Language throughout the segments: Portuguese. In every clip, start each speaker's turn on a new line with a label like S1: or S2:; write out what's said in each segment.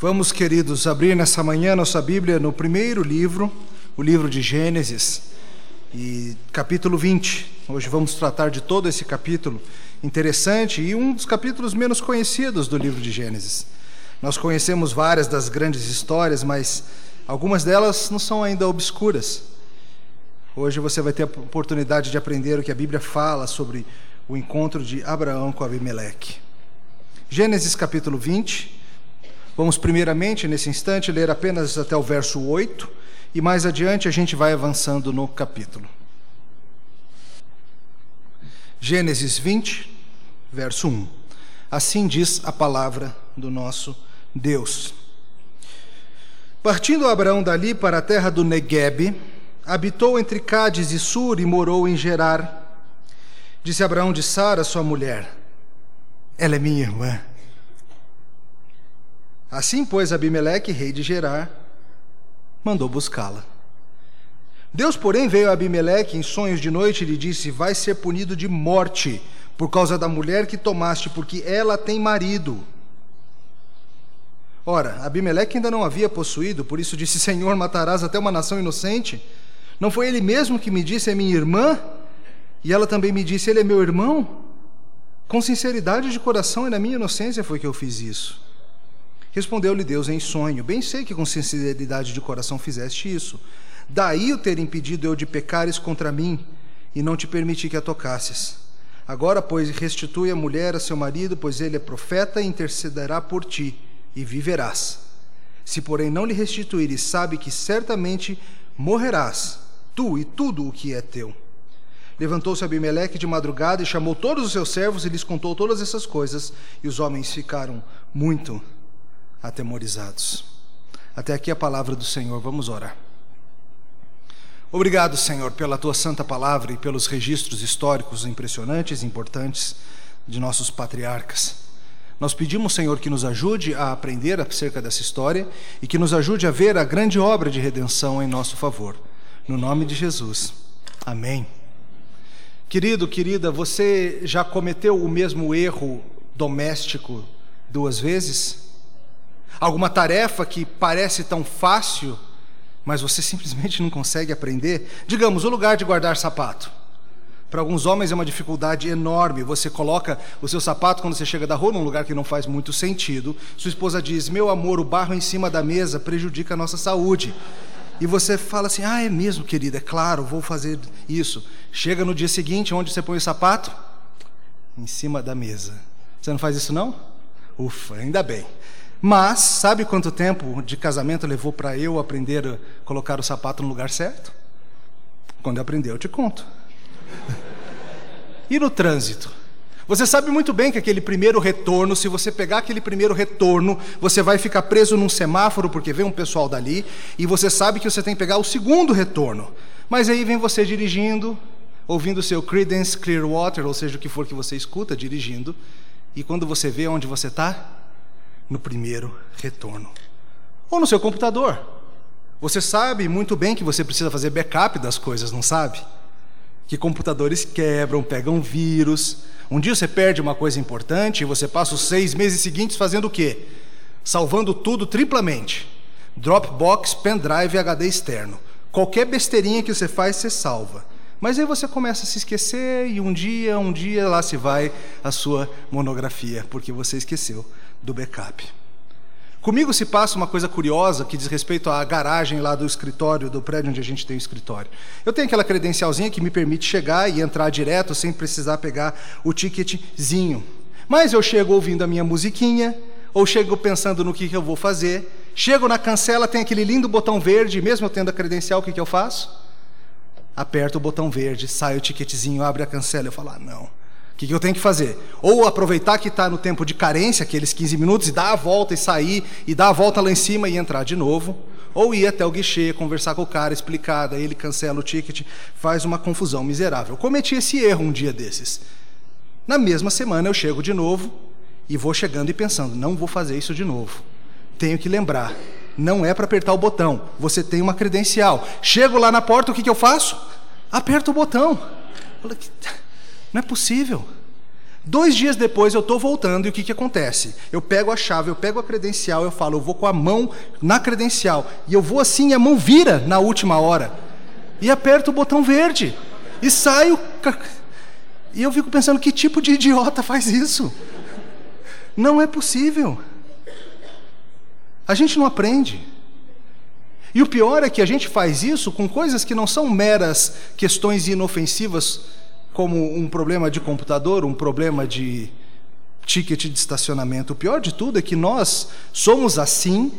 S1: Vamos, queridos, abrir nessa manhã nossa Bíblia no primeiro livro, o livro de Gênesis, e capítulo 20. Hoje vamos tratar de todo esse capítulo interessante e um dos capítulos menos conhecidos do livro de Gênesis. Nós conhecemos várias das grandes histórias, mas algumas delas não são ainda obscuras. Hoje você vai ter a oportunidade de aprender o que a Bíblia fala sobre o encontro de Abraão com Abimeleque. Gênesis capítulo 20 Vamos, primeiramente, nesse instante, ler apenas até o verso 8 e mais adiante a gente vai avançando no capítulo. Gênesis 20, verso 1. Assim diz a palavra do nosso Deus. Partindo Abraão dali para a terra do Neguebe, habitou entre Cádiz e Sur e morou em Gerar. Disse Abraão de Sara, sua mulher: Ela é minha irmã. Assim, pois, Abimeleque, rei de Gerar, mandou buscá-la. Deus, porém, veio a Abimeleque em sonhos de noite e lhe disse: Vai ser punido de morte por causa da mulher que tomaste, porque ela tem marido. Ora, Abimeleque ainda não havia possuído, por isso disse: Senhor, matarás até uma nação inocente? Não foi ele mesmo que me disse: É minha irmã? E ela também me disse: Ele é meu irmão? Com sinceridade de coração e na minha inocência foi que eu fiz isso. Respondeu-lhe Deus em sonho: Bem sei que com sinceridade de coração fizeste isso. Daí o ter impedido eu de pecares contra mim e não te permiti que a tocasses. Agora, pois, restitui a mulher a seu marido, pois ele é profeta e intercederá por ti, e viverás. Se, porém, não lhe restituires, sabe que certamente morrerás, tu e tudo o que é teu. Levantou-se Abimeleque de madrugada e chamou todos os seus servos e lhes contou todas essas coisas, e os homens ficaram muito atemorizados. Até aqui a palavra do Senhor, vamos orar. Obrigado, Senhor, pela tua santa palavra e pelos registros históricos impressionantes e importantes de nossos patriarcas. Nós pedimos, Senhor, que nos ajude a aprender acerca dessa história e que nos ajude a ver a grande obra de redenção em nosso favor. No nome de Jesus. Amém. Querido, querida, você já cometeu o mesmo erro doméstico duas vezes? Alguma tarefa que parece tão fácil, mas você simplesmente não consegue aprender. Digamos, o lugar de guardar sapato. Para alguns homens é uma dificuldade enorme. Você coloca o seu sapato quando você chega da rua num lugar que não faz muito sentido. Sua esposa diz: Meu amor, o barro em cima da mesa prejudica a nossa saúde. E você fala assim: Ah, é mesmo, querida, é claro, vou fazer isso. Chega no dia seguinte, onde você põe o sapato? Em cima da mesa. Você não faz isso, não? Ufa, ainda bem. Mas, sabe quanto tempo de casamento levou para eu aprender a colocar o sapato no lugar certo? Quando eu aprender, eu te conto. e no trânsito? Você sabe muito bem que aquele primeiro retorno, se você pegar aquele primeiro retorno, você vai ficar preso num semáforo porque vem um pessoal dali, e você sabe que você tem que pegar o segundo retorno. Mas aí vem você dirigindo, ouvindo seu Creedence Clearwater, ou seja, o que for que você escuta dirigindo, e quando você vê onde você está, no primeiro retorno. Ou no seu computador. Você sabe muito bem que você precisa fazer backup das coisas, não sabe? Que computadores quebram, pegam vírus. Um dia você perde uma coisa importante e você passa os seis meses seguintes fazendo o quê? Salvando tudo triplamente. Dropbox, pendrive e HD externo. Qualquer besteirinha que você faz, você salva. Mas aí você começa a se esquecer e um dia, um dia lá se vai a sua monografia, porque você esqueceu do backup. Comigo se passa uma coisa curiosa que diz respeito à garagem lá do escritório, do prédio onde a gente tem o escritório. Eu tenho aquela credencialzinha que me permite chegar e entrar direto sem precisar pegar o ticketzinho. Mas eu chego ouvindo a minha musiquinha, ou chego pensando no que, que eu vou fazer, chego na cancela, tem aquele lindo botão verde, mesmo eu tendo a credencial, o que, que eu faço? Aperto o botão verde, sai o ticketzinho, abre a cancela, eu falo, ah, não que, que eu tenho que fazer? Ou aproveitar que está no tempo de carência, aqueles 15 minutos, e dar a volta e sair, e dar a volta lá em cima e entrar de novo. Ou ir até o guichê, conversar com o cara, explicar, daí ele cancela o ticket, faz uma confusão miserável. Eu cometi esse erro um dia desses. Na mesma semana eu chego de novo e vou chegando e pensando, não vou fazer isso de novo. Tenho que lembrar, não é para apertar o botão, você tem uma credencial. Chego lá na porta, o que, que eu faço? Aperto o botão. Não é possível. Dois dias depois eu estou voltando e o que, que acontece? Eu pego a chave, eu pego a credencial, eu falo, eu vou com a mão na credencial. E eu vou assim, e a mão vira na última hora. E aperto o botão verde. E saio. E eu fico pensando, que tipo de idiota faz isso? Não é possível. A gente não aprende. E o pior é que a gente faz isso com coisas que não são meras questões inofensivas como um problema de computador, um problema de ticket de estacionamento. O pior de tudo é que nós somos assim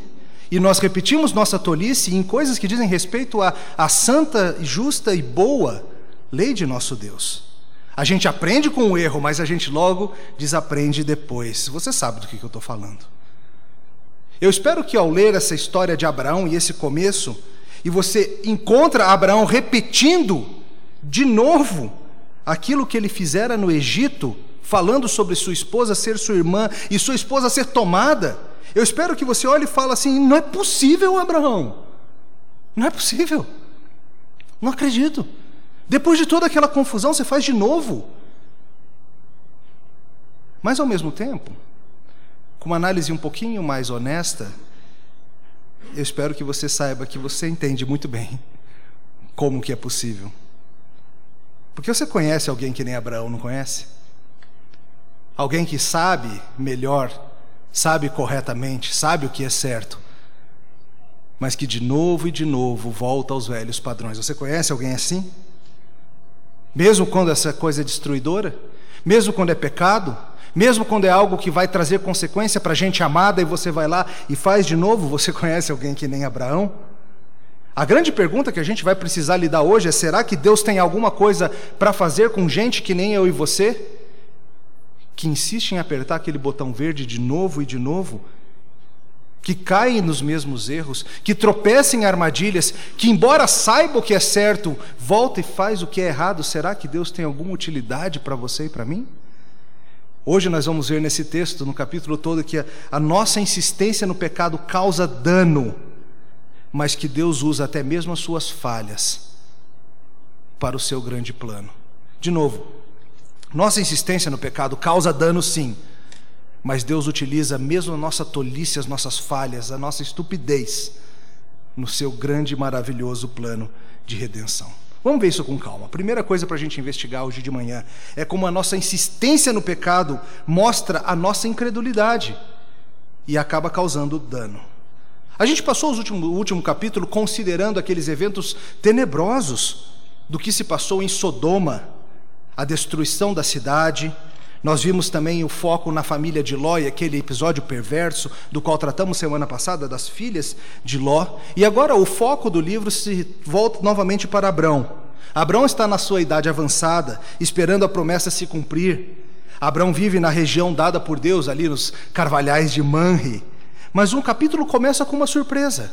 S1: e nós repetimos nossa tolice em coisas que dizem respeito à, à santa, justa e boa lei de nosso Deus. A gente aprende com o erro, mas a gente logo desaprende depois. Você sabe do que, que eu estou falando. Eu espero que ao ler essa história de Abraão e esse começo, e você encontra Abraão repetindo de novo aquilo que ele fizera no Egito, falando sobre sua esposa ser sua irmã e sua esposa ser tomada. Eu espero que você olhe e fale assim: não é possível, Abraão. Não é possível. Não acredito. Depois de toda aquela confusão, você faz de novo. Mas ao mesmo tempo, com uma análise um pouquinho mais honesta, eu espero que você saiba que você entende muito bem como que é possível. Porque você conhece alguém que nem Abraão, não conhece? Alguém que sabe melhor, sabe corretamente, sabe o que é certo, mas que de novo e de novo volta aos velhos padrões. Você conhece alguém assim? Mesmo quando essa coisa é destruidora? Mesmo quando é pecado? Mesmo quando é algo que vai trazer consequência para a gente amada e você vai lá e faz de novo? Você conhece alguém que nem Abraão? A grande pergunta que a gente vai precisar lidar hoje é: será que Deus tem alguma coisa para fazer com gente que nem eu e você? Que insiste em apertar aquele botão verde de novo e de novo? Que caem nos mesmos erros, que tropeçam em armadilhas, que, embora saiba o que é certo, volta e faz o que é errado. Será que Deus tem alguma utilidade para você e para mim? Hoje nós vamos ver nesse texto, no capítulo todo, que a, a nossa insistência no pecado causa dano mas que Deus usa até mesmo as suas falhas para o seu grande plano. De novo, nossa insistência no pecado causa dano, sim, mas Deus utiliza mesmo a nossa tolice, as nossas falhas, a nossa estupidez, no seu grande e maravilhoso plano de redenção. Vamos ver isso com calma. A primeira coisa para a gente investigar hoje de manhã é como a nossa insistência no pecado mostra a nossa incredulidade e acaba causando dano. A gente passou o último capítulo considerando aqueles eventos tenebrosos do que se passou em Sodoma, a destruição da cidade. Nós vimos também o foco na família de Ló e aquele episódio perverso do qual tratamos semana passada das filhas de Ló. E agora o foco do livro se volta novamente para Abrão. Abrão está na sua idade avançada, esperando a promessa se cumprir. Abrão vive na região dada por Deus, ali nos carvalhais de Manre. Mas um capítulo começa com uma surpresa.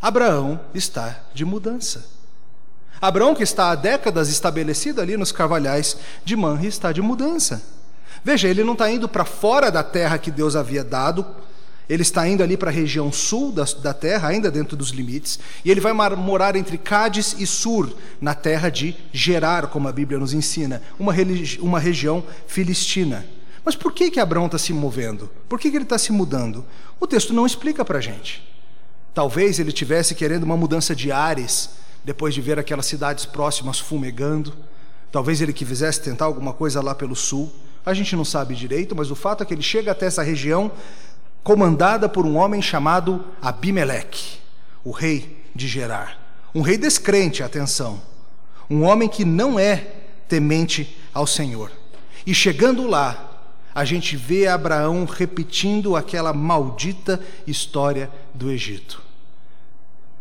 S1: Abraão está de mudança. Abraão, que está há décadas estabelecido ali nos carvalhais de Manre, está de mudança. Veja, ele não está indo para fora da terra que Deus havia dado, ele está indo ali para a região sul da, da, terra, ainda dentro dos limites, e ele vai morar entre Cádiz e Sur, na terra de Gerar, como a Bíblia nos ensina, uma, uma região filistina. Mas por que, que Abraão está se movendo? Por que, que ele está se mudando? O texto não explica para a gente. Talvez ele tivesse querendo uma mudança de ares, depois de ver aquelas cidades próximas fumegando. Talvez ele quisesse tentar alguma coisa lá pelo sul. A gente não sabe direito, mas o fato é que ele chega até essa região comandada por um homem chamado Abimeleque, o rei de Gerar. Um rei descrente, atenção. Um homem que não é temente ao Senhor. E chegando lá, a gente vê Abraão repetindo aquela maldita história do Egito.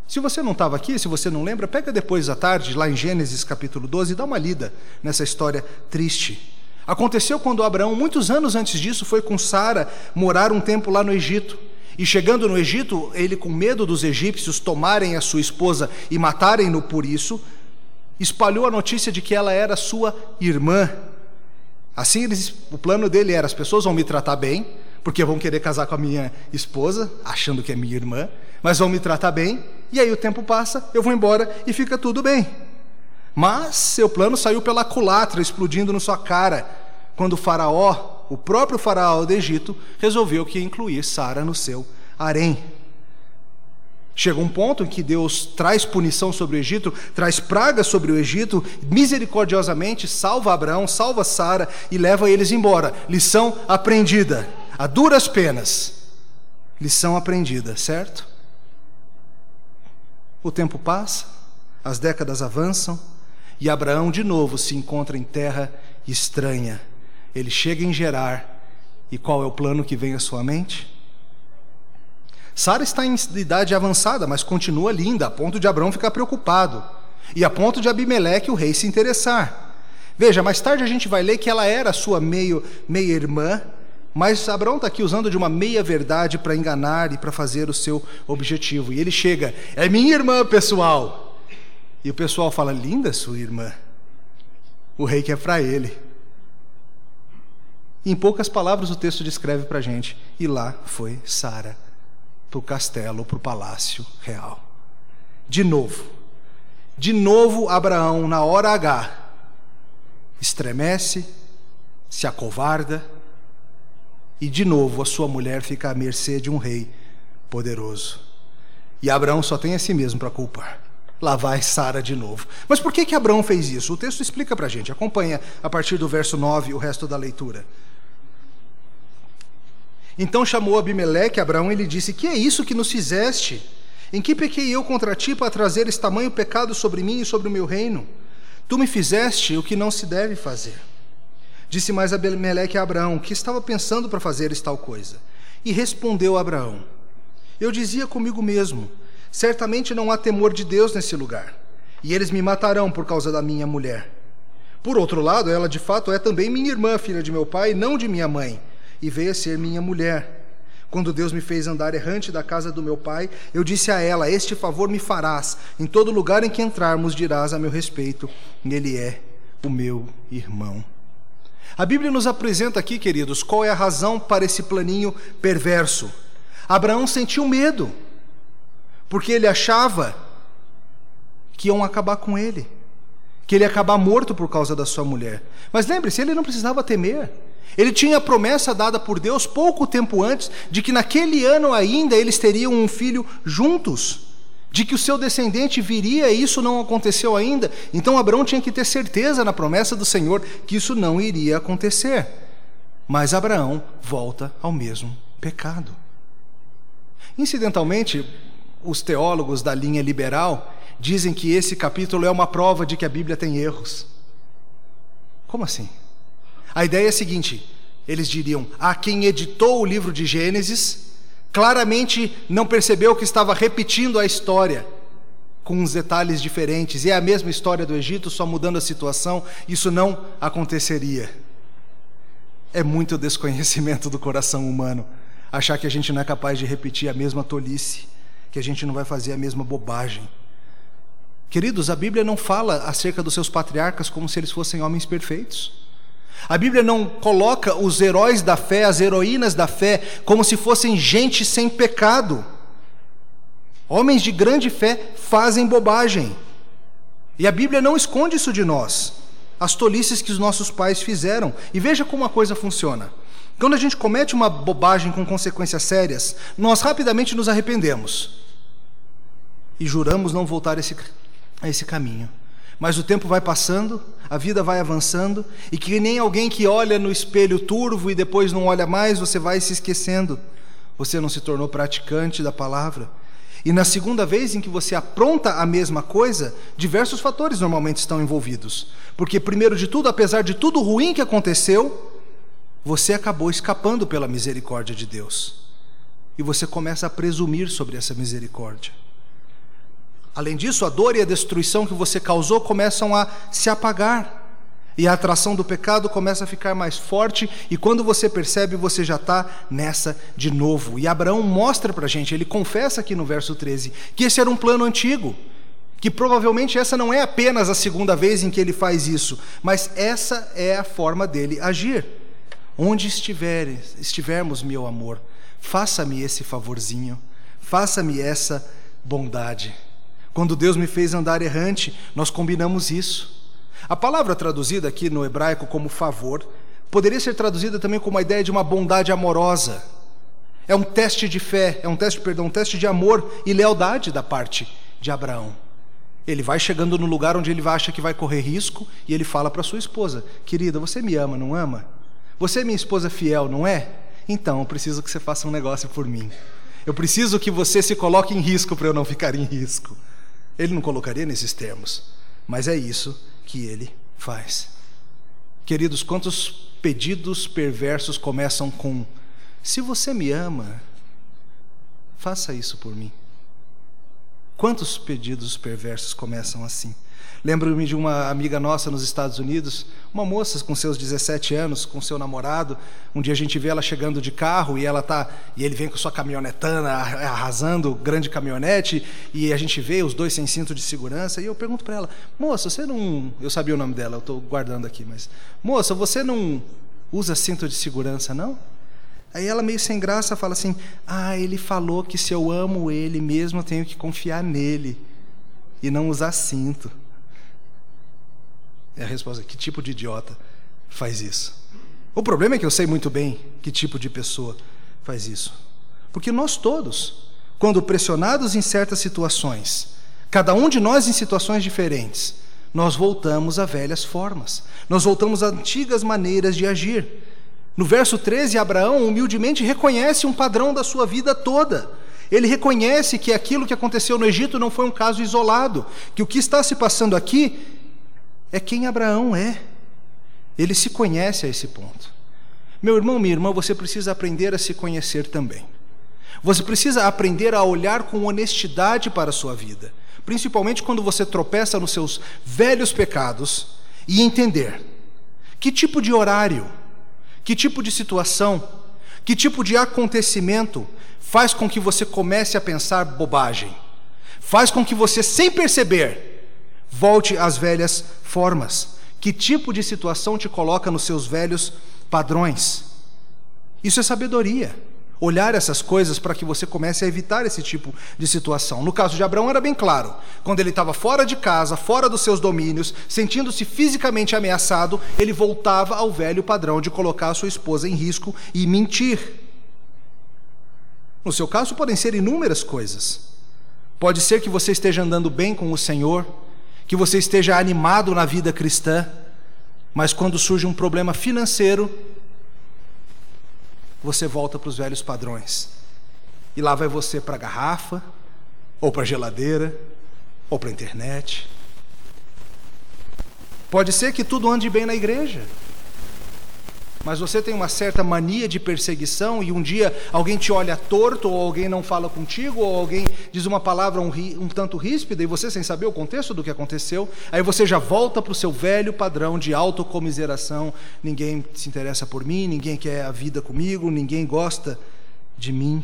S1: Se você não estava aqui, se você não lembra, pega depois à tarde, lá em Gênesis capítulo 12, e dá uma lida nessa história triste. Aconteceu quando Abraão, muitos anos antes disso, foi com Sara morar um tempo lá no Egito. E chegando no Egito, ele, com medo dos egípcios tomarem a sua esposa e matarem-no por isso, espalhou a notícia de que ela era sua irmã. Assim, eles, o plano dele era: as pessoas vão me tratar bem, porque vão querer casar com a minha esposa, achando que é minha irmã, mas vão me tratar bem, e aí o tempo passa, eu vou embora e fica tudo bem. Mas seu plano saiu pela culatra, explodindo na sua cara, quando o faraó, o próprio faraó do Egito, resolveu que incluir Sara no seu harém. Chega um ponto em que Deus traz punição sobre o Egito, traz praga sobre o Egito, misericordiosamente salva Abraão, salva Sara e leva eles embora. Lição aprendida, a duras penas. Lição aprendida, certo? O tempo passa, as décadas avançam e Abraão de novo se encontra em terra estranha. Ele chega em Gerar e qual é o plano que vem à sua mente? Sara está em idade avançada, mas continua linda, a ponto de Abraão ficar preocupado. E a ponto de Abimeleque, o rei, se interessar. Veja, mais tarde a gente vai ler que ela era sua meio, meia irmã, mas Abraão está aqui usando de uma meia-verdade para enganar e para fazer o seu objetivo. E ele chega, é minha irmã, pessoal. E o pessoal fala, linda sua irmã. O rei quer para ele. Em poucas palavras o texto descreve para a gente. E lá foi Sara para o castelo, para o palácio real. De novo, de novo Abraão, na hora H, estremece, se acovarda, e de novo a sua mulher fica à mercê de um rei poderoso. E Abraão só tem a si mesmo para culpar. Lá vai Sara de novo. Mas por que que Abraão fez isso? O texto explica para a gente. Acompanha a partir do verso 9 o resto da leitura. Então chamou Abimeleque Abraão e lhe disse: Que é isso que nos fizeste? Em que pequei eu contra ti para trazer esse tamanho pecado sobre mim e sobre o meu reino? Tu me fizeste o que não se deve fazer. Disse mais Abimeleque a Abraão: Que estava pensando para fazer tal coisa? E respondeu Abraão: Eu dizia comigo mesmo: Certamente não há temor de Deus nesse lugar, e eles me matarão por causa da minha mulher. Por outro lado, ela de fato é também minha irmã, filha de meu pai, não de minha mãe e veio a ser minha mulher. Quando Deus me fez andar errante da casa do meu pai, eu disse a ela: Este favor me farás. Em todo lugar em que entrarmos, dirás a meu respeito: Ele é o meu irmão. A Bíblia nos apresenta aqui, queridos, qual é a razão para esse planinho perverso. Abraão sentiu medo, porque ele achava que iam acabar com ele, que ele ia acabar morto por causa da sua mulher. Mas lembre-se, ele não precisava temer. Ele tinha a promessa dada por Deus pouco tempo antes de que naquele ano ainda eles teriam um filho juntos, de que o seu descendente viria e isso não aconteceu ainda. Então Abraão tinha que ter certeza na promessa do Senhor que isso não iria acontecer. Mas Abraão volta ao mesmo pecado. Incidentalmente, os teólogos da linha liberal dizem que esse capítulo é uma prova de que a Bíblia tem erros. Como assim? A ideia é a seguinte: eles diriam, a quem editou o livro de Gênesis, claramente não percebeu que estava repetindo a história com uns detalhes diferentes, e é a mesma história do Egito, só mudando a situação, isso não aconteceria. É muito desconhecimento do coração humano achar que a gente não é capaz de repetir a mesma tolice, que a gente não vai fazer a mesma bobagem. Queridos, a Bíblia não fala acerca dos seus patriarcas como se eles fossem homens perfeitos. A Bíblia não coloca os heróis da fé, as heroínas da fé, como se fossem gente sem pecado. Homens de grande fé fazem bobagem. E a Bíblia não esconde isso de nós, as tolices que os nossos pais fizeram. E veja como a coisa funciona. Quando a gente comete uma bobagem com consequências sérias, nós rapidamente nos arrependemos e juramos não voltar a esse, a esse caminho. Mas o tempo vai passando, a vida vai avançando, e que nem alguém que olha no espelho turvo e depois não olha mais, você vai se esquecendo. Você não se tornou praticante da palavra. E na segunda vez em que você apronta a mesma coisa, diversos fatores normalmente estão envolvidos. Porque, primeiro de tudo, apesar de tudo ruim que aconteceu, você acabou escapando pela misericórdia de Deus. E você começa a presumir sobre essa misericórdia. Além disso, a dor e a destruição que você causou começam a se apagar. E a atração do pecado começa a ficar mais forte, e quando você percebe, você já está nessa de novo. E Abraão mostra para a gente, ele confessa aqui no verso 13, que esse era um plano antigo, que provavelmente essa não é apenas a segunda vez em que ele faz isso, mas essa é a forma dele agir. Onde estivermos, meu amor, faça-me esse favorzinho, faça-me essa bondade. Quando Deus me fez andar errante, nós combinamos isso. A palavra traduzida aqui no hebraico como favor Poderia ser traduzida também como a ideia de uma bondade amorosa. É um teste de fé, é um teste, perdão, um teste de amor e lealdade da parte de Abraão. Ele vai chegando no lugar onde ele acha que vai correr risco e ele fala para sua esposa: Querida, você me ama, não ama? Você é minha esposa fiel, não é? Então, eu preciso que você faça um negócio por mim. Eu preciso que você se coloque em risco para eu não ficar em risco. Ele não colocaria nesses termos, mas é isso que ele faz. Queridos, quantos pedidos perversos começam com: Se você me ama, faça isso por mim. Quantos pedidos perversos começam assim? Lembro-me de uma amiga nossa nos Estados Unidos, uma moça com seus 17 anos, com seu namorado. Um dia a gente vê ela chegando de carro e ela tá, e ele vem com sua caminhonetana arrasando, grande caminhonete, e a gente vê os dois sem cinto de segurança, e eu pergunto para ela: "Moça, você não, eu sabia o nome dela, eu estou guardando aqui, mas moça, você não usa cinto de segurança não?" Aí ela, meio sem graça, fala assim: Ah, ele falou que se eu amo ele mesmo, eu tenho que confiar nele e não usar cinto. É a resposta: Que tipo de idiota faz isso? O problema é que eu sei muito bem que tipo de pessoa faz isso. Porque nós todos, quando pressionados em certas situações, cada um de nós em situações diferentes, nós voltamos a velhas formas, nós voltamos a antigas maneiras de agir. No verso 13, Abraão humildemente reconhece um padrão da sua vida toda. Ele reconhece que aquilo que aconteceu no Egito não foi um caso isolado, que o que está se passando aqui é quem Abraão é. Ele se conhece a esse ponto. Meu irmão, minha irmã, você precisa aprender a se conhecer também. Você precisa aprender a olhar com honestidade para a sua vida, principalmente quando você tropeça nos seus velhos pecados e entender que tipo de horário que tipo de situação, que tipo de acontecimento faz com que você comece a pensar bobagem? Faz com que você, sem perceber, volte às velhas formas? Que tipo de situação te coloca nos seus velhos padrões? Isso é sabedoria olhar essas coisas para que você comece a evitar esse tipo de situação. No caso de Abraão era bem claro. Quando ele estava fora de casa, fora dos seus domínios, sentindo-se fisicamente ameaçado, ele voltava ao velho padrão de colocar a sua esposa em risco e mentir. No seu caso, podem ser inúmeras coisas. Pode ser que você esteja andando bem com o Senhor, que você esteja animado na vida cristã, mas quando surge um problema financeiro, você volta para os velhos padrões. E lá vai você para a garrafa, ou para a geladeira, ou para a internet. Pode ser que tudo ande bem na igreja, mas você tem uma certa mania de perseguição e um dia alguém te olha torto, ou alguém não fala contigo, ou alguém diz uma palavra um, um tanto ríspida e você, sem saber o contexto do que aconteceu, aí você já volta para o seu velho padrão de autocomiseração: ninguém se interessa por mim, ninguém quer a vida comigo, ninguém gosta de mim.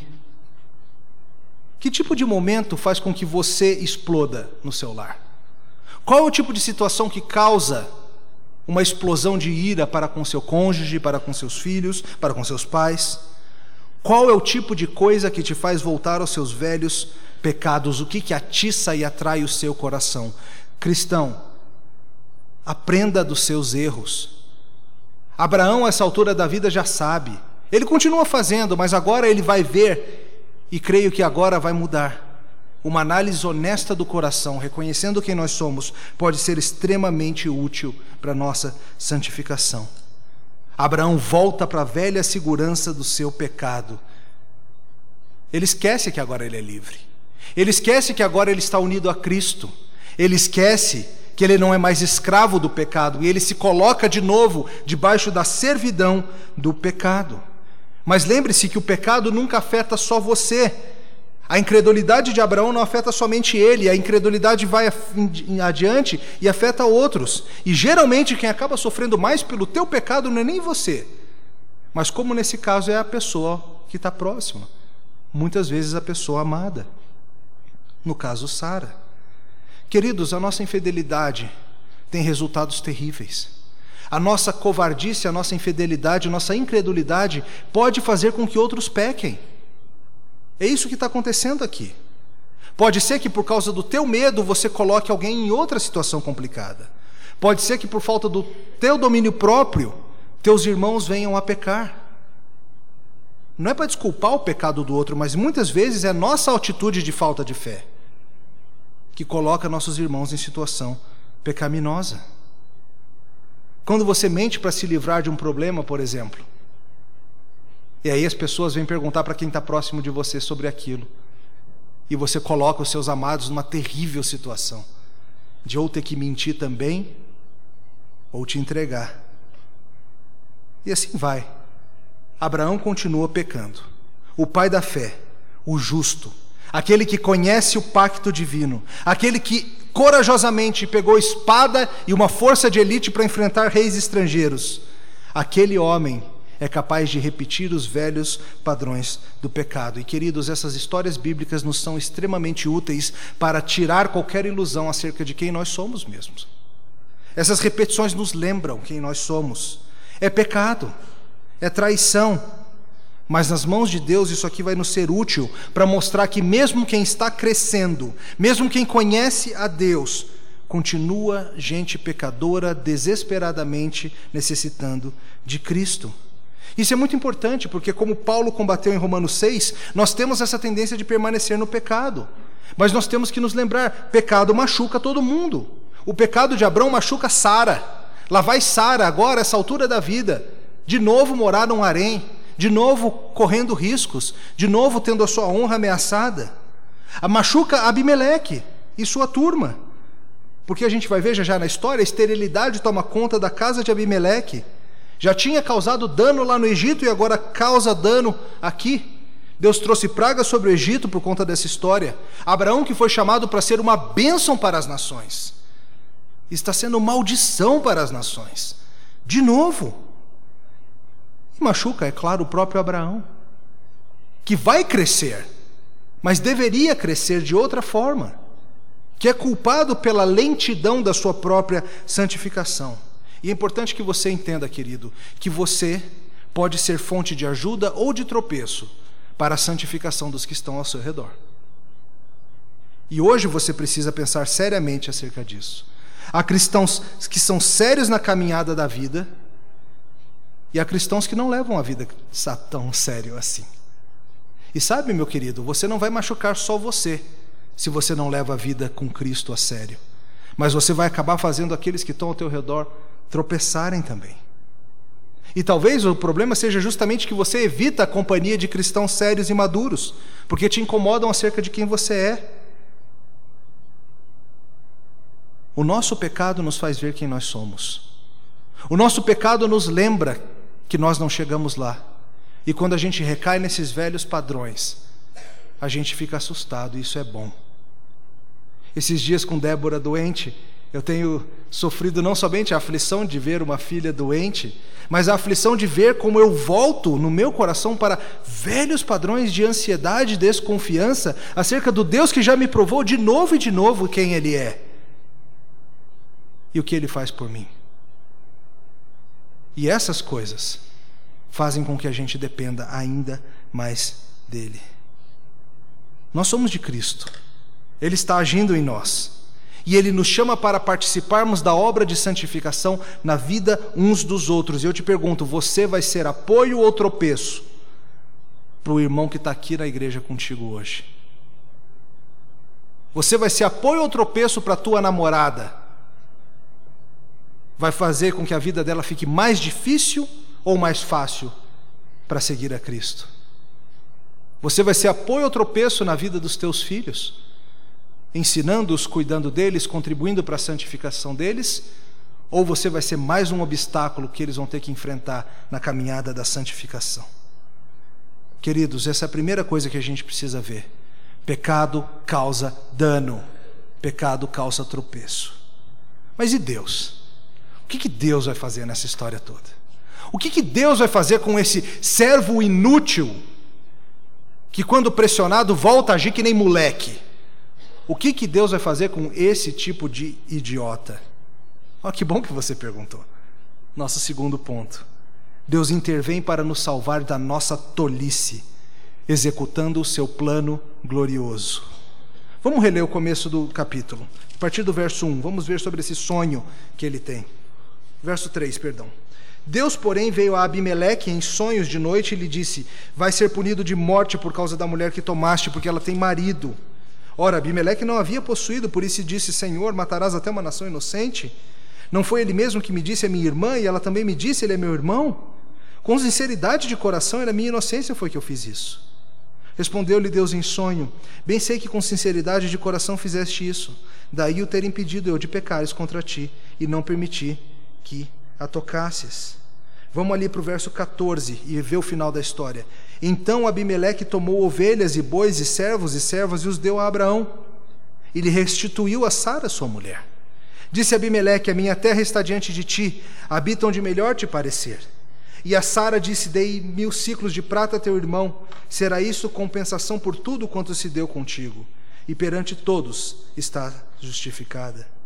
S1: Que tipo de momento faz com que você exploda no seu lar? Qual é o tipo de situação que causa uma explosão de ira para com seu cônjuge, para com seus filhos, para com seus pais? Qual é o tipo de coisa que te faz voltar aos seus velhos pecados? O que, que atiça e atrai o seu coração? Cristão, aprenda dos seus erros. Abraão, a essa altura da vida, já sabe. Ele continua fazendo, mas agora ele vai ver, e creio que agora vai mudar. Uma análise honesta do coração, reconhecendo quem nós somos, pode ser extremamente útil para nossa santificação. Abraão volta para a velha segurança do seu pecado. Ele esquece que agora ele é livre. Ele esquece que agora ele está unido a Cristo. Ele esquece que ele não é mais escravo do pecado e ele se coloca de novo debaixo da servidão do pecado. Mas lembre-se que o pecado nunca afeta só você. A incredulidade de Abraão não afeta somente ele, a incredulidade vai adiante e afeta outros. E geralmente quem acaba sofrendo mais pelo teu pecado não é nem você, mas como nesse caso é a pessoa que está próxima. Muitas vezes a pessoa amada. No caso, Sara. Queridos, a nossa infidelidade tem resultados terríveis. A nossa covardice, a nossa infidelidade, a nossa incredulidade pode fazer com que outros pequem. É isso que está acontecendo aqui. Pode ser que por causa do teu medo você coloque alguém em outra situação complicada. Pode ser que por falta do teu domínio próprio teus irmãos venham a pecar. Não é para desculpar o pecado do outro, mas muitas vezes é nossa atitude de falta de fé que coloca nossos irmãos em situação pecaminosa. Quando você mente para se livrar de um problema, por exemplo, e aí as pessoas vêm perguntar para quem está próximo de você sobre aquilo, e você coloca os seus amados numa terrível situação de ou ter que mentir também, ou te entregar. E assim vai. Abraão continua pecando. O pai da fé, o justo, aquele que conhece o pacto divino, aquele que corajosamente pegou espada e uma força de elite para enfrentar reis estrangeiros, aquele homem é capaz de repetir os velhos padrões do pecado. E queridos, essas histórias bíblicas nos são extremamente úteis para tirar qualquer ilusão acerca de quem nós somos mesmos. Essas repetições nos lembram quem nós somos. É pecado, é traição, mas nas mãos de Deus isso aqui vai nos ser útil para mostrar que mesmo quem está crescendo, mesmo quem conhece a Deus, continua gente pecadora desesperadamente necessitando de Cristo. Isso é muito importante, porque, como Paulo combateu em Romanos 6, nós temos essa tendência de permanecer no pecado. Mas nós temos que nos lembrar: pecado machuca todo mundo. O pecado de Abraão machuca Sara. Lá vai Sara, agora, essa altura da vida, de novo morar num harém, de novo correndo riscos, de novo tendo a sua honra ameaçada. A machuca Abimeleque e sua turma. Porque a gente vai ver já, já na história, a esterilidade toma conta da casa de Abimeleque. Já tinha causado dano lá no Egito e agora causa dano aqui. Deus trouxe praga sobre o Egito por conta dessa história. Abraão, que foi chamado para ser uma bênção para as nações, está sendo maldição para as nações. De novo. E machuca, é claro, o próprio Abraão, que vai crescer, mas deveria crescer de outra forma, que é culpado pela lentidão da sua própria santificação. E é importante que você entenda, querido, que você pode ser fonte de ajuda ou de tropeço para a santificação dos que estão ao seu redor. E hoje você precisa pensar seriamente acerca disso. Há cristãos que são sérios na caminhada da vida e há cristãos que não levam a vida tão sério assim. E sabe, meu querido, você não vai machucar só você se você não leva a vida com Cristo a sério, mas você vai acabar fazendo aqueles que estão ao teu redor tropeçarem também. E talvez o problema seja justamente que você evita a companhia de cristãos sérios e maduros, porque te incomodam acerca de quem você é. O nosso pecado nos faz ver quem nós somos. O nosso pecado nos lembra que nós não chegamos lá. E quando a gente recai nesses velhos padrões, a gente fica assustado, e isso é bom. Esses dias com Débora doente, eu tenho sofrido não somente a aflição de ver uma filha doente, mas a aflição de ver como eu volto no meu coração para velhos padrões de ansiedade e desconfiança acerca do Deus que já me provou de novo e de novo quem Ele é e o que Ele faz por mim. E essas coisas fazem com que a gente dependa ainda mais dEle. Nós somos de Cristo, Ele está agindo em nós e Ele nos chama para participarmos da obra de santificação na vida uns dos outros. E eu te pergunto: você vai ser apoio ou tropeço para o irmão que está aqui na igreja contigo hoje? Você vai ser apoio ou tropeço para a tua namorada? Vai fazer com que a vida dela fique mais difícil ou mais fácil para seguir a Cristo? Você vai ser apoio ou tropeço na vida dos teus filhos? Ensinando-os, cuidando deles, contribuindo para a santificação deles, ou você vai ser mais um obstáculo que eles vão ter que enfrentar na caminhada da santificação. Queridos, essa é a primeira coisa que a gente precisa ver. Pecado causa dano, pecado causa tropeço. Mas e Deus? O que, que Deus vai fazer nessa história toda? O que, que Deus vai fazer com esse servo inútil que, quando pressionado, volta a agir que nem moleque? O que, que Deus vai fazer com esse tipo de idiota? Oh, que bom que você perguntou. Nosso segundo ponto. Deus intervém para nos salvar da nossa tolice, executando o seu plano glorioso. Vamos reler o começo do capítulo. A partir do verso 1, vamos ver sobre esse sonho que ele tem. Verso 3, perdão. Deus, porém, veio a Abimeleque em sonhos de noite e lhe disse: Vai ser punido de morte por causa da mulher que tomaste, porque ela tem marido. Ora, Abimeleque não havia possuído, por isso disse: Senhor, matarás até uma nação inocente? Não foi ele mesmo que me disse, é minha irmã, e ela também me disse, ele é meu irmão? Com sinceridade de coração, era minha inocência foi que eu fiz isso. Respondeu-lhe Deus em sonho: Bem sei que com sinceridade de coração fizeste isso. Daí o ter impedido eu de pecares contra ti e não permiti que a tocasses. Vamos ali para o verso 14 e ver o final da história. Então Abimeleque tomou ovelhas e bois e servos e servas e os deu a Abraão. E lhe restituiu a Sara, sua mulher. Disse Abimeleque: A minha terra está diante de ti, habita onde melhor te parecer. E a Sara disse: Dei mil ciclos de prata a teu irmão, será isso compensação por tudo quanto se deu contigo. E perante todos está justificada.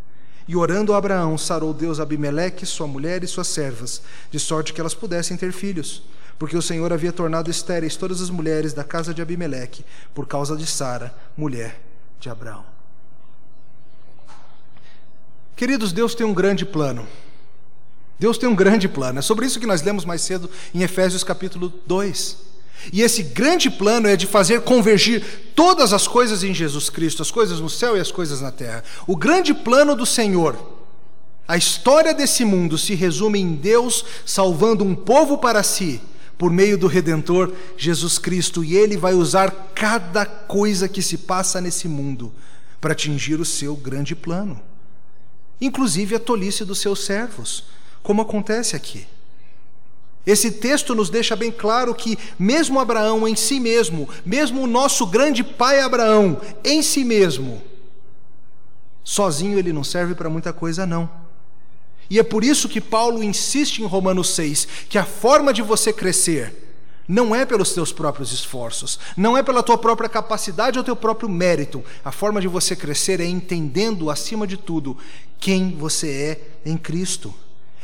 S1: E orando a Abraão, sarou Deus Abimeleque, sua mulher e suas servas, de sorte que elas pudessem ter filhos, porque o Senhor havia tornado estéreis todas as mulheres da casa de Abimeleque, por causa de Sara, mulher de Abraão. Queridos, Deus tem um grande plano. Deus tem um grande plano. É sobre isso que nós lemos mais cedo em Efésios capítulo 2. E esse grande plano é de fazer convergir todas as coisas em Jesus Cristo, as coisas no céu e as coisas na terra. O grande plano do Senhor, a história desse mundo se resume em Deus salvando um povo para si, por meio do Redentor Jesus Cristo, e Ele vai usar cada coisa que se passa nesse mundo para atingir o seu grande plano inclusive a tolice dos seus servos, como acontece aqui. Esse texto nos deixa bem claro que, mesmo Abraão em si mesmo, mesmo o nosso grande pai Abraão em si mesmo, sozinho ele não serve para muita coisa, não. E é por isso que Paulo insiste em Romanos 6 que a forma de você crescer não é pelos teus próprios esforços, não é pela tua própria capacidade ou teu próprio mérito. A forma de você crescer é entendendo, acima de tudo, quem você é em Cristo.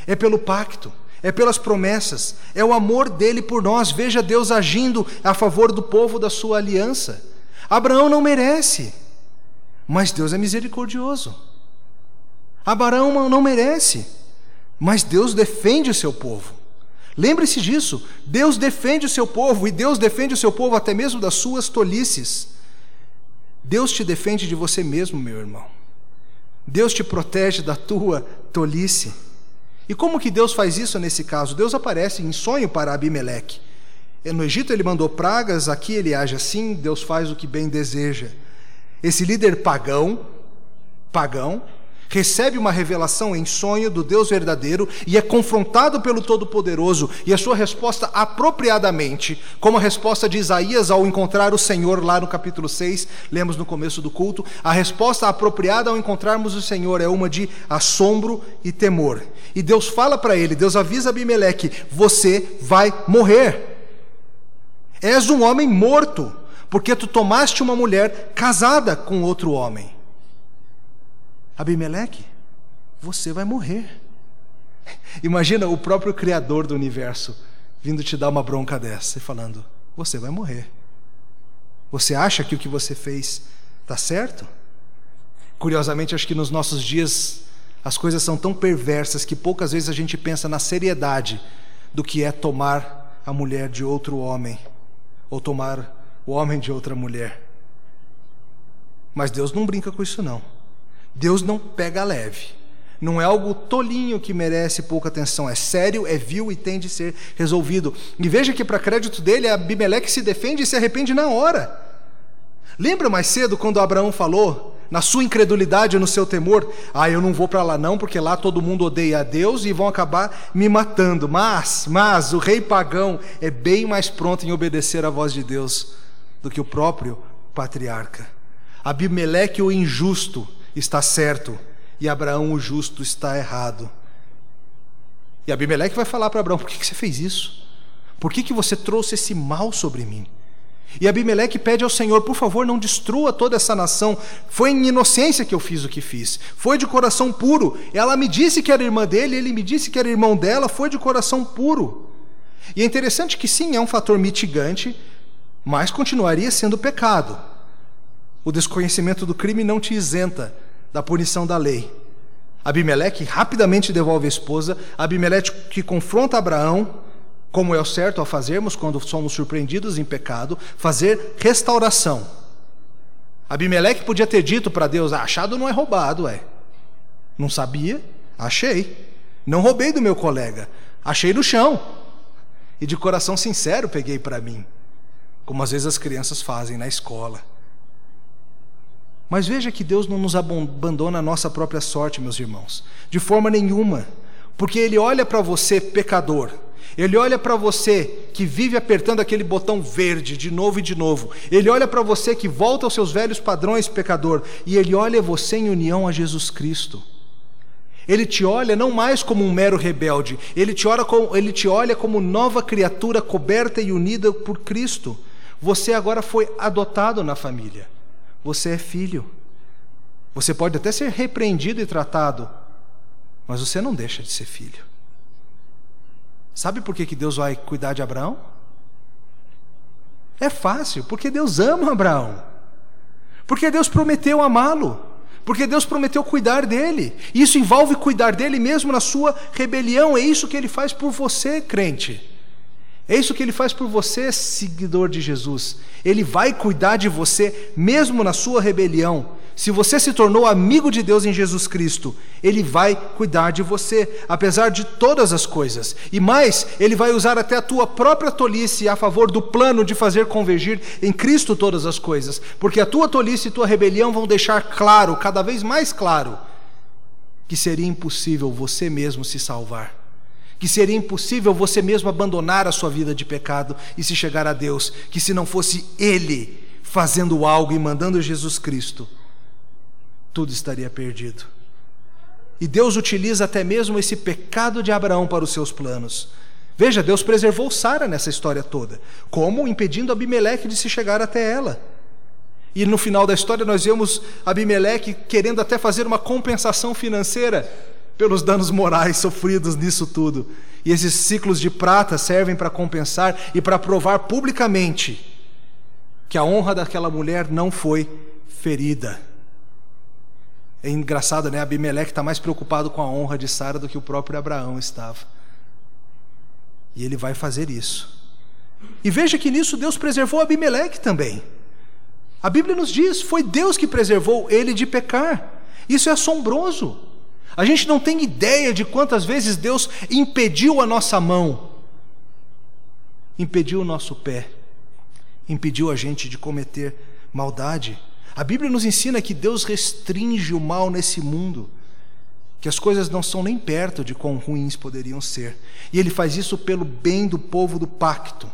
S1: É pelo pacto, é pelas promessas, é o amor dele por nós. Veja Deus agindo a favor do povo da sua aliança. Abraão não merece, mas Deus é misericordioso. Abraão não merece, mas Deus defende o seu povo. Lembre-se disso. Deus defende o seu povo e Deus defende o seu povo até mesmo das suas tolices. Deus te defende de você mesmo, meu irmão. Deus te protege da tua tolice. E como que Deus faz isso nesse caso? Deus aparece em sonho para Abimeleque. No Egito ele mandou pragas, aqui ele age assim, Deus faz o que bem deseja. Esse líder pagão, pagão, recebe uma revelação em sonho do Deus verdadeiro e é confrontado pelo Todo-Poderoso, e a sua resposta apropriadamente, como a resposta de Isaías ao encontrar o Senhor lá no capítulo 6, lemos no começo do culto, a resposta apropriada ao encontrarmos o Senhor é uma de assombro e temor. E Deus fala para ele, Deus avisa Abimeleque: você vai morrer. És um homem morto, porque tu tomaste uma mulher casada com outro homem. Abimeleque, você vai morrer. Imagina o próprio Criador do universo vindo te dar uma bronca dessa e falando: Você vai morrer. Você acha que o que você fez está certo? Curiosamente, acho que nos nossos dias as coisas são tão perversas que poucas vezes a gente pensa na seriedade do que é tomar a mulher de outro homem ou tomar o homem de outra mulher. Mas Deus não brinca com isso, não. Deus não pega leve. Não é algo tolinho que merece pouca atenção, é sério, é vil e tem de ser resolvido. E veja que, para crédito dele, Abimeleque se defende e se arrepende na hora. Lembra mais cedo quando Abraão falou, na sua incredulidade e no seu temor: Ah, eu não vou para lá não, porque lá todo mundo odeia a Deus e vão acabar me matando. Mas, mas, o rei pagão é bem mais pronto em obedecer à voz de Deus do que o próprio patriarca. Abimeleque, o injusto, está certo e Abraão, o justo, está errado. E Abimeleque vai falar para Abraão: por que, que você fez isso? Por que, que você trouxe esse mal sobre mim? E Abimeleque pede ao Senhor: por favor, não destrua toda essa nação. Foi em inocência que eu fiz o que fiz. Foi de coração puro. Ela me disse que era irmã dele, ele me disse que era irmão dela. Foi de coração puro. E é interessante que sim, é um fator mitigante, mas continuaria sendo pecado. O desconhecimento do crime não te isenta da punição da lei. Abimeleque rapidamente devolve a esposa. Abimeleque que confronta Abraão, como é o certo a fazermos quando somos surpreendidos em pecado, fazer restauração. Abimeleque podia ter dito para Deus: ah, achado não é roubado, é. Não sabia? Achei. Não roubei do meu colega, achei no chão. E de coração sincero peguei para mim, como às vezes as crianças fazem na escola. Mas veja que Deus não nos abandona a nossa própria sorte, meus irmãos, de forma nenhuma, porque Ele olha para você, pecador, Ele olha para você que vive apertando aquele botão verde de novo e de novo, Ele olha para você que volta aos seus velhos padrões, pecador, e Ele olha você em união a Jesus Cristo. Ele te olha não mais como um mero rebelde, ele te, como, ele te olha como nova criatura coberta e unida por Cristo. Você agora foi adotado na família. Você é filho. Você pode até ser repreendido e tratado, mas você não deixa de ser filho. Sabe por que, que Deus vai cuidar de Abraão? É fácil, porque Deus ama Abraão. Porque Deus prometeu amá-lo. Porque Deus prometeu cuidar dele. Isso envolve cuidar dele mesmo na sua rebelião. É isso que ele faz por você, crente. É isso que ele faz por você, seguidor de Jesus. Ele vai cuidar de você mesmo na sua rebelião. Se você se tornou amigo de Deus em Jesus Cristo, Ele vai cuidar de você, apesar de todas as coisas. E mais, Ele vai usar até a tua própria tolice a favor do plano de fazer convergir em Cristo todas as coisas. Porque a tua tolice e tua rebelião vão deixar claro, cada vez mais claro, que seria impossível você mesmo se salvar que seria impossível você mesmo abandonar a sua vida de pecado e se chegar a Deus, que se não fosse Ele fazendo algo e mandando Jesus Cristo, tudo estaria perdido. E Deus utiliza até mesmo esse pecado de Abraão para os seus planos. Veja, Deus preservou Sara nessa história toda, como impedindo Abimeleque de se chegar até ela. E no final da história nós vemos Abimeleque querendo até fazer uma compensação financeira pelos danos morais sofridos nisso tudo. E esses ciclos de prata servem para compensar e para provar publicamente que a honra daquela mulher não foi ferida. É engraçado, né? Abimeleque está mais preocupado com a honra de Sara do que o próprio Abraão estava. E ele vai fazer isso. E veja que nisso Deus preservou Abimeleque também. A Bíblia nos diz: foi Deus que preservou ele de pecar. Isso é assombroso. A gente não tem ideia de quantas vezes Deus impediu a nossa mão, impediu o nosso pé, impediu a gente de cometer maldade. A Bíblia nos ensina que Deus restringe o mal nesse mundo, que as coisas não são nem perto de quão ruins poderiam ser. E Ele faz isso pelo bem do povo do pacto.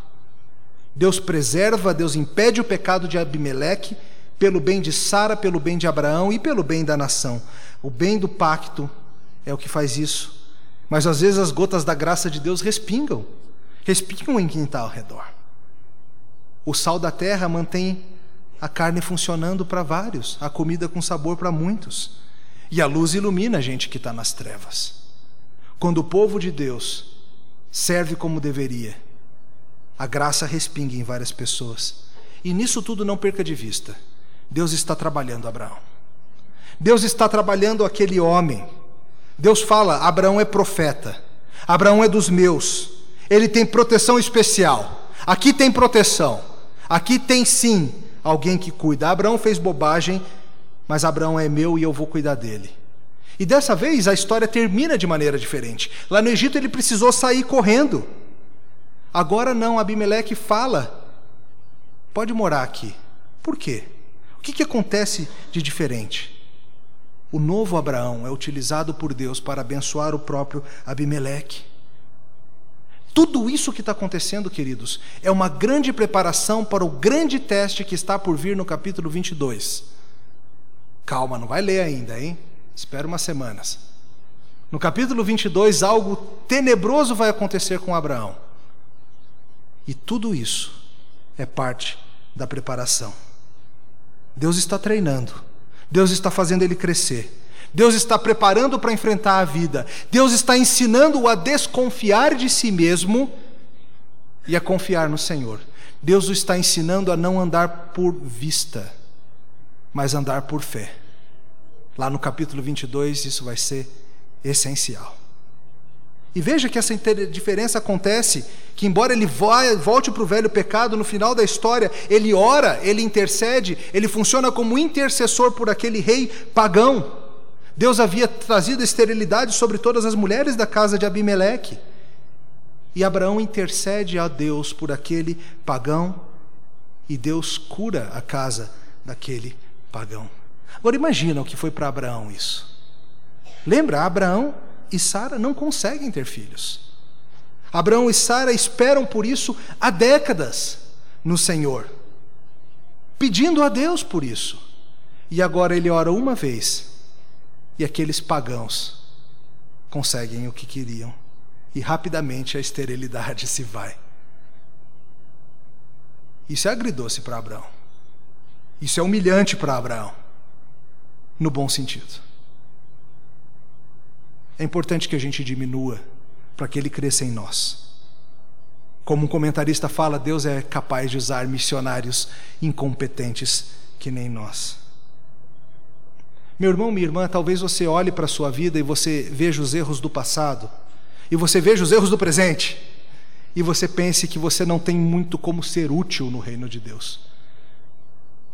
S1: Deus preserva, Deus impede o pecado de Abimeleque, pelo bem de Sara, pelo bem de Abraão e pelo bem da nação. O bem do pacto é o que faz isso. Mas às vezes as gotas da graça de Deus respingam, respingam em quem está ao redor. O sal da terra mantém a carne funcionando para vários, a comida com sabor para muitos. E a luz ilumina a gente que está nas trevas. Quando o povo de Deus serve como deveria, a graça respinga em várias pessoas. E nisso tudo não perca de vista. Deus está trabalhando Abraão. Deus está trabalhando aquele homem. Deus fala: Abraão é profeta, Abraão é dos meus, ele tem proteção especial. Aqui tem proteção, aqui tem sim alguém que cuida. Abraão fez bobagem, mas Abraão é meu e eu vou cuidar dele. E dessa vez a história termina de maneira diferente. Lá no Egito ele precisou sair correndo. Agora não, Abimeleque fala: pode morar aqui. Por quê? O que, que acontece de diferente? O novo Abraão é utilizado por Deus para abençoar o próprio Abimeleque. Tudo isso que está acontecendo, queridos, é uma grande preparação para o grande teste que está por vir no capítulo 22. Calma, não vai ler ainda, hein? Espera umas semanas. No capítulo 22, algo tenebroso vai acontecer com Abraão. E tudo isso é parte da preparação. Deus está treinando Deus está fazendo ele crescer. Deus está preparando para enfrentar a vida. Deus está ensinando-o a desconfiar de si mesmo e a confiar no Senhor. Deus o está ensinando a não andar por vista, mas andar por fé. Lá no capítulo 22, isso vai ser essencial. E veja que essa diferença acontece, que embora ele volte para o velho pecado, no final da história, ele ora, ele intercede, ele funciona como intercessor por aquele rei pagão. Deus havia trazido esterilidade sobre todas as mulheres da casa de Abimeleque. E Abraão intercede a Deus por aquele pagão, e Deus cura a casa daquele pagão. Agora imagina o que foi para Abraão isso. Lembra, Abraão e Sara não conseguem ter filhos. Abraão e Sara esperam por isso há décadas no Senhor, pedindo a Deus por isso. E agora ele ora uma vez, e aqueles pagãos conseguem o que queriam, e rapidamente a esterilidade se vai. Isso é agridoce para Abraão. Isso é humilhante para Abraão, no bom sentido. É importante que a gente diminua para que ele cresça em nós. Como um comentarista fala, Deus é capaz de usar missionários incompetentes que nem nós. Meu irmão, minha irmã, talvez você olhe para a sua vida e você veja os erros do passado, e você veja os erros do presente, e você pense que você não tem muito como ser útil no reino de Deus.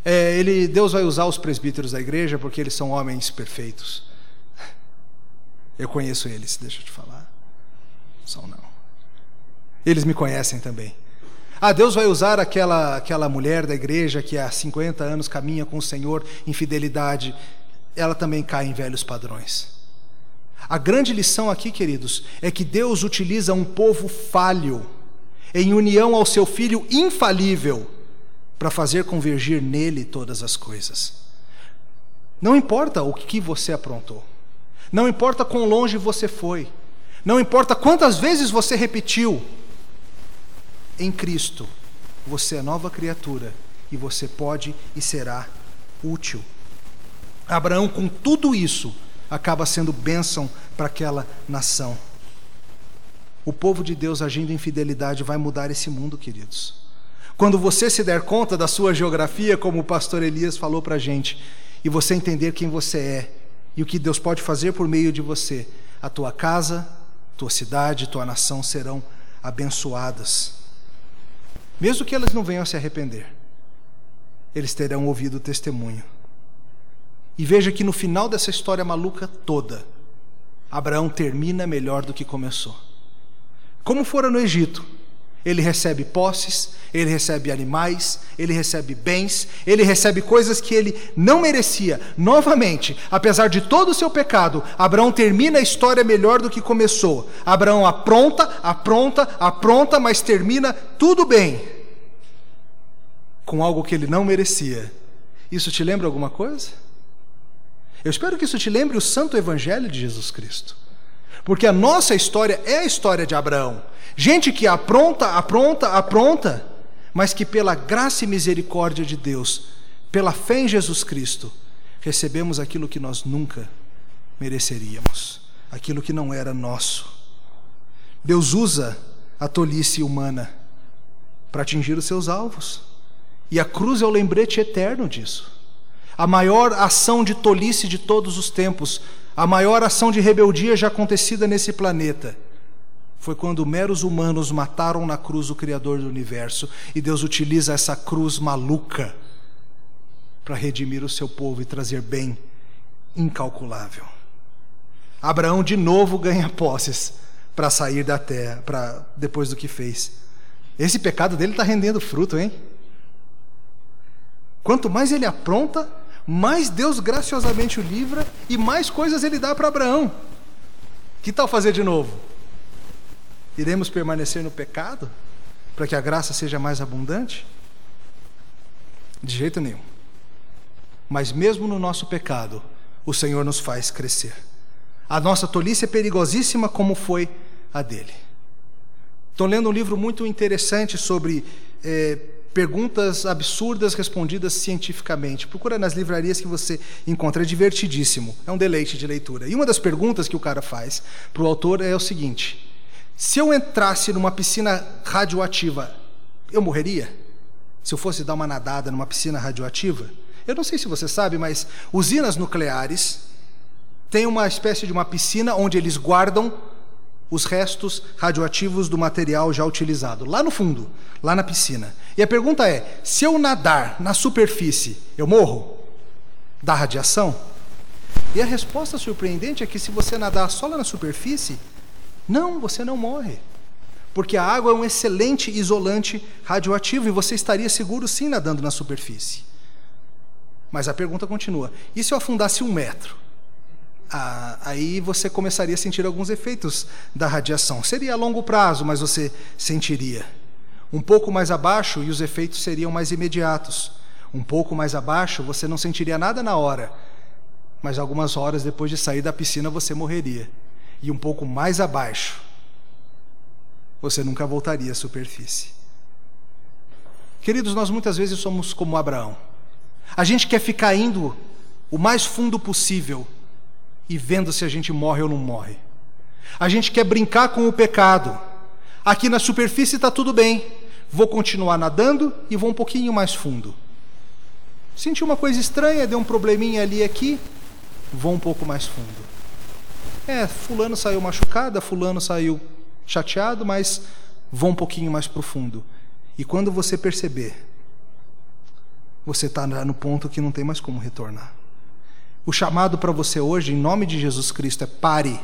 S1: É, ele, Deus vai usar os presbíteros da igreja porque eles são homens perfeitos. Eu conheço eles, deixa eu te falar. São não. Eles me conhecem também. Ah, Deus vai usar aquela, aquela mulher da igreja que há 50 anos caminha com o Senhor em fidelidade. Ela também cai em velhos padrões. A grande lição aqui, queridos, é que Deus utiliza um povo falho, em união ao seu filho infalível, para fazer convergir nele todas as coisas. Não importa o que você aprontou. Não importa quão longe você foi, não importa quantas vezes você repetiu, em Cristo você é nova criatura e você pode e será útil. Abraão, com tudo isso, acaba sendo bênção para aquela nação. O povo de Deus agindo em fidelidade vai mudar esse mundo, queridos. Quando você se der conta da sua geografia, como o pastor Elias falou para a gente, e você entender quem você é, e o que Deus pode fazer por meio de você. A tua casa, tua cidade, tua nação serão abençoadas. Mesmo que elas não venham a se arrepender, eles terão ouvido o testemunho. E veja que no final dessa história maluca toda, Abraão termina melhor do que começou. Como fora no Egito, ele recebe posses, ele recebe animais, ele recebe bens, ele recebe coisas que ele não merecia. Novamente, apesar de todo o seu pecado, Abraão termina a história melhor do que começou. Abraão apronta, apronta, apronta, mas termina tudo bem com algo que ele não merecia. Isso te lembra alguma coisa? Eu espero que isso te lembre o santo evangelho de Jesus Cristo. Porque a nossa história é a história de Abraão. Gente que apronta, apronta, apronta, mas que pela graça e misericórdia de Deus, pela fé em Jesus Cristo, recebemos aquilo que nós nunca mereceríamos, aquilo que não era nosso. Deus usa a tolice humana para atingir os seus alvos. E a cruz é o lembrete eterno disso. A maior ação de tolice de todos os tempos a maior ação de rebeldia já acontecida nesse planeta foi quando meros humanos mataram na cruz o Criador do universo, e Deus utiliza essa cruz maluca para redimir o seu povo e trazer bem incalculável. Abraão de novo ganha posses para sair da terra, para depois do que fez. Esse pecado dele está rendendo fruto, hein? Quanto mais ele apronta, mais Deus graciosamente o livra e mais coisas ele dá para Abraão. Que tal fazer de novo? Iremos permanecer no pecado para que a graça seja mais abundante? De jeito nenhum. Mas mesmo no nosso pecado, o Senhor nos faz crescer. A nossa tolice é perigosíssima como foi a dele. Estou lendo um livro muito interessante sobre eh, perguntas absurdas respondidas cientificamente. Procura nas livrarias que você encontra, é divertidíssimo, é um deleite de leitura. E uma das perguntas que o cara faz para o autor é o seguinte: se eu entrasse numa piscina radioativa, eu morreria? Se eu fosse dar uma nadada numa piscina radioativa? Eu não sei se você sabe, mas usinas nucleares tem uma espécie de uma piscina onde eles guardam os restos radioativos do material já utilizado, lá no fundo, lá na piscina. E a pergunta é: se eu nadar na superfície, eu morro? Da radiação? E a resposta surpreendente é que se você nadar só lá na superfície, não, você não morre. Porque a água é um excelente isolante radioativo e você estaria seguro sim nadando na superfície. Mas a pergunta continua: e se eu afundasse um metro? Ah, aí você começaria a sentir alguns efeitos da radiação. Seria a longo prazo, mas você sentiria. Um pouco mais abaixo e os efeitos seriam mais imediatos. Um pouco mais abaixo você não sentiria nada na hora, mas algumas horas depois de sair da piscina você morreria. E um pouco mais abaixo você nunca voltaria à superfície. Queridos, nós muitas vezes somos como Abraão. A gente quer ficar indo o mais fundo possível e vendo se a gente morre ou não morre. A gente quer brincar com o pecado. Aqui na superfície está tudo bem. Vou continuar nadando e vou um pouquinho mais fundo. Senti uma coisa estranha, deu um probleminha ali aqui, vou um pouco mais fundo. É, fulano saiu machucada, fulano saiu chateado, mas vou um pouquinho mais profundo. E quando você perceber, você está no ponto que não tem mais como retornar. O chamado para você hoje, em nome de Jesus Cristo, é pare.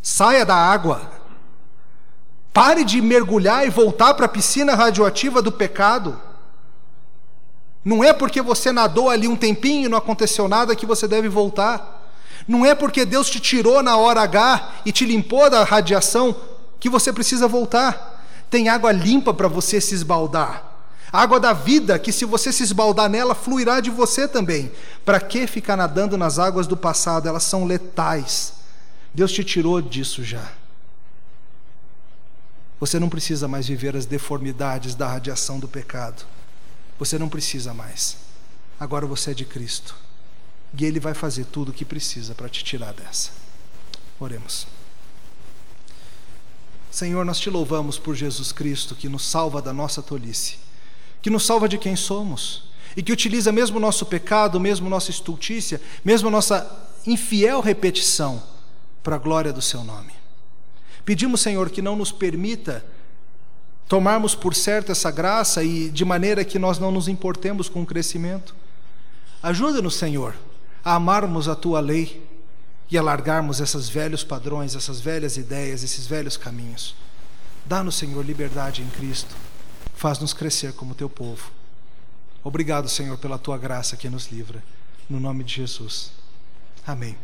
S1: Saia da água. Pare de mergulhar e voltar para a piscina radioativa do pecado. Não é porque você nadou ali um tempinho e não aconteceu nada que você deve voltar. Não é porque Deus te tirou na hora H e te limpou da radiação que você precisa voltar. Tem água limpa para você se esbaldar. Água da vida, que se você se esbaldar nela, fluirá de você também. Para que ficar nadando nas águas do passado? Elas são letais. Deus te tirou disso já. Você não precisa mais viver as deformidades da radiação do pecado. Você não precisa mais. Agora você é de Cristo. E Ele vai fazer tudo o que precisa para te tirar dessa. Oremos. Senhor, nós te louvamos por Jesus Cristo que nos salva da nossa tolice que nos salva de quem somos e que utiliza mesmo o nosso pecado, mesmo nossa estultícia, mesmo nossa infiel repetição para a glória do seu nome. Pedimos, Senhor, que não nos permita tomarmos por certo essa graça e de maneira que nós não nos importemos com o crescimento. Ajuda-nos, Senhor, a amarmos a tua lei e a largarmos esses velhos padrões, essas velhas ideias, esses velhos caminhos. Dá-nos, Senhor, liberdade em Cristo Faz-nos crescer como teu povo. Obrigado, Senhor, pela tua graça que nos livra. No nome de Jesus. Amém.